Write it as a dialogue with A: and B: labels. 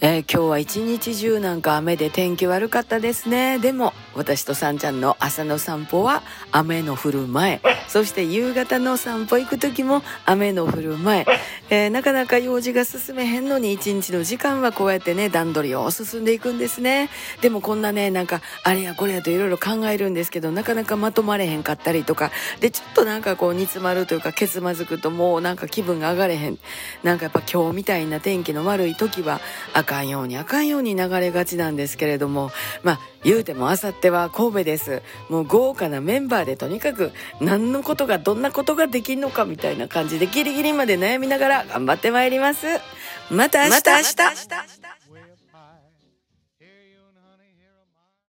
A: えー、今日は一日中なんか雨で天気悪かったですね。でも、私とさんちゃんの朝の散歩は雨の降る前。そして夕方の散歩行く時も雨の降る前。えー、なかなか用事が進めへんのに一日の時間はこうやってね、段取りを進んでいくんですね。でもこんなね、なんか、あれやこれやといろいろ考えるんですけど、なかなかまとまれへんかったりとか、で、ちょっとなんかこう煮詰まるというか、けつまずくともうなんか気分が上がれへん。なんかやっぱ今日みたいな天気の悪い時は、かんようにあかんように流れがちなんですけれどもまあ言うてもあさっては神戸です。もう豪華なメンバーでとにかく何のことがどんなことができんのかみたいな感じでギリギリまで悩みながら頑張ってまいります。また明日。また明日。